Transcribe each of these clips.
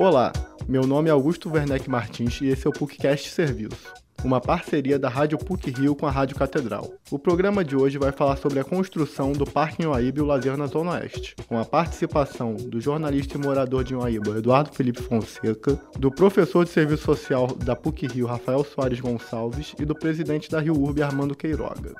Olá, meu nome é Augusto Werneck Martins e esse é o PUCcast Serviço, uma parceria da Rádio PUC Rio com a Rádio Catedral. O programa de hoje vai falar sobre a construção do Parque Inhoaíba e o lazer na Zona Oeste, com a participação do jornalista e morador de Inhoaíba, Eduardo Felipe Fonseca, do professor de Serviço Social da PUC Rio, Rafael Soares Gonçalves, e do presidente da Rio Urbe, Armando Queiroga.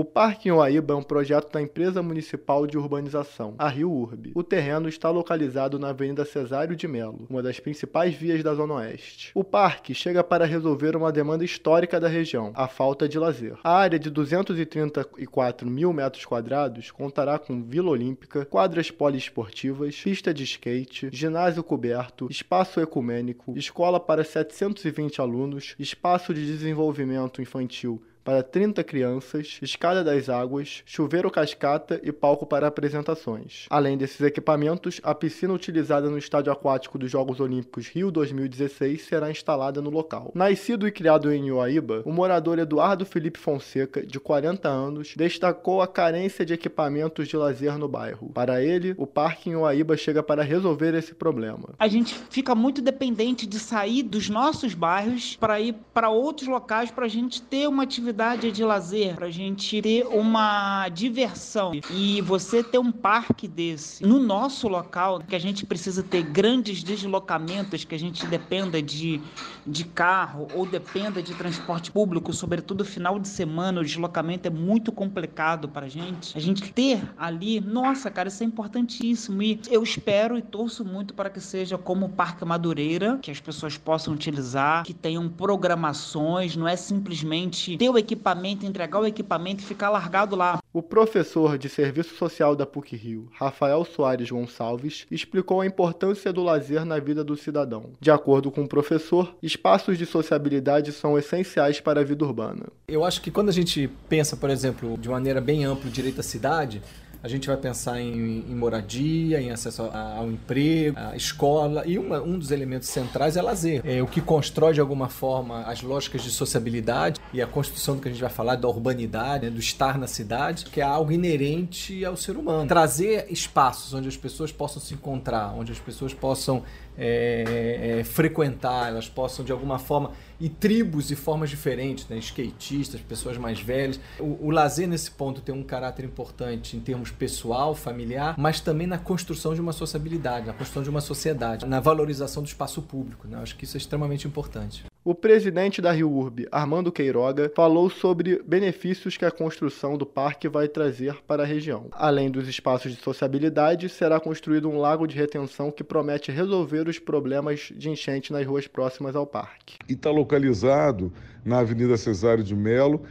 O Parque em Uaíba é um projeto da Empresa Municipal de Urbanização, a Rio Urb. O terreno está localizado na Avenida Cesário de Melo, uma das principais vias da Zona Oeste. O parque chega para resolver uma demanda histórica da região, a falta de lazer. A área de 234 mil metros quadrados contará com Vila Olímpica, quadras poliesportivas, pista de skate, ginásio coberto, espaço ecumênico, escola para 720 alunos, espaço de desenvolvimento infantil para 30 crianças, escada das águas, chuveiro cascata e palco para apresentações. Além desses equipamentos, a piscina utilizada no estádio aquático dos Jogos Olímpicos Rio 2016 será instalada no local. Nascido e criado em Uaíba, o morador Eduardo Felipe Fonseca, de 40 anos, destacou a carência de equipamentos de lazer no bairro. Para ele, o parque em Uaíba chega para resolver esse problema. A gente fica muito dependente de sair dos nossos bairros para ir para outros locais para a gente ter uma atividade atividade de lazer, para a gente ter uma diversão. E você ter um parque desse no nosso local, que a gente precisa ter grandes deslocamentos, que a gente dependa de, de carro ou dependa de transporte público, sobretudo final de semana, o deslocamento é muito complicado para a gente. A gente ter ali, nossa, cara, isso é importantíssimo. E eu espero e torço muito para que seja como o Parque Madureira, que as pessoas possam utilizar, que tenham programações, não é simplesmente ter o equipamento, entregar o equipamento e ficar largado lá. O professor de Serviço Social da PUC Rio, Rafael Soares Gonçalves, explicou a importância do lazer na vida do cidadão. De acordo com o professor, espaços de sociabilidade são essenciais para a vida urbana. Eu acho que quando a gente pensa, por exemplo, de maneira bem ampla, direito à cidade, a gente vai pensar em, em moradia, em acesso ao emprego, à escola, e uma, um dos elementos centrais é lazer. É o que constrói de alguma forma as lógicas de sociabilidade e a construção do que a gente vai falar da urbanidade, né, do estar na cidade, que é algo inerente ao ser humano. Trazer espaços onde as pessoas possam se encontrar, onde as pessoas possam é, é, frequentar, elas possam de alguma forma e tribos e formas diferentes, né? skatistas, pessoas mais velhas. O, o, lazer nesse ponto tem um caráter importante em termos pessoal, familiar, mas também na construção de uma sociabilidade, na construção de uma sociedade, na valorização do espaço público. Né? Acho que isso é extremamente importante. O presidente da Rio Urbe, Armando Queiroga, falou sobre benefícios que a construção do parque vai trazer para a região. Além dos espaços de sociabilidade, será construído um lago de retenção que promete resolver os problemas de enchente nas ruas próximas ao parque. E está localizado na Avenida Cesário de Melo,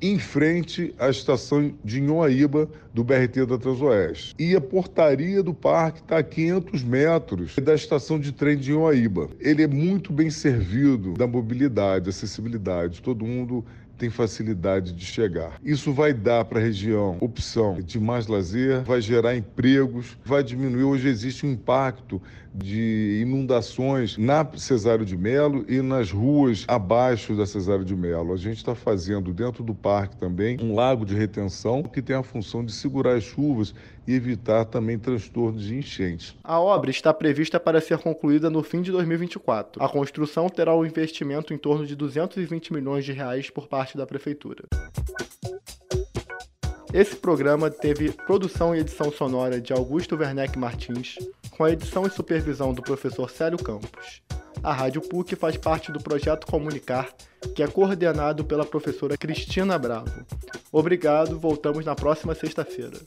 em frente à estação de Inhoaíba do BRT da Transoeste. E a portaria do parque está a 500 metros da estação de trem de Inhoaíba. Ele é muito bem servido da mobilidade, acessibilidade. Todo mundo tem facilidade de chegar. Isso vai dar para a região opção de mais lazer, vai gerar empregos, vai diminuir. Hoje existe um impacto de inundações na Cesário de Melo e nas ruas abaixo da Cesário de Melo. A gente está fazendo dentro do parque também um lago de retenção que tem a função de segurar as chuvas e evitar também transtornos de enchentes. A obra está prevista para ser concluída no fim de 2024. A construção terá um investimento em torno de 220 milhões de reais por parte da prefeitura. Esse programa teve produção e edição sonora de Augusto Werneck Martins, com a edição e supervisão do professor Célio Campos. A Rádio PUC faz parte do projeto Comunicar, que é coordenado pela professora Cristina Bravo. Obrigado, voltamos na próxima sexta-feira.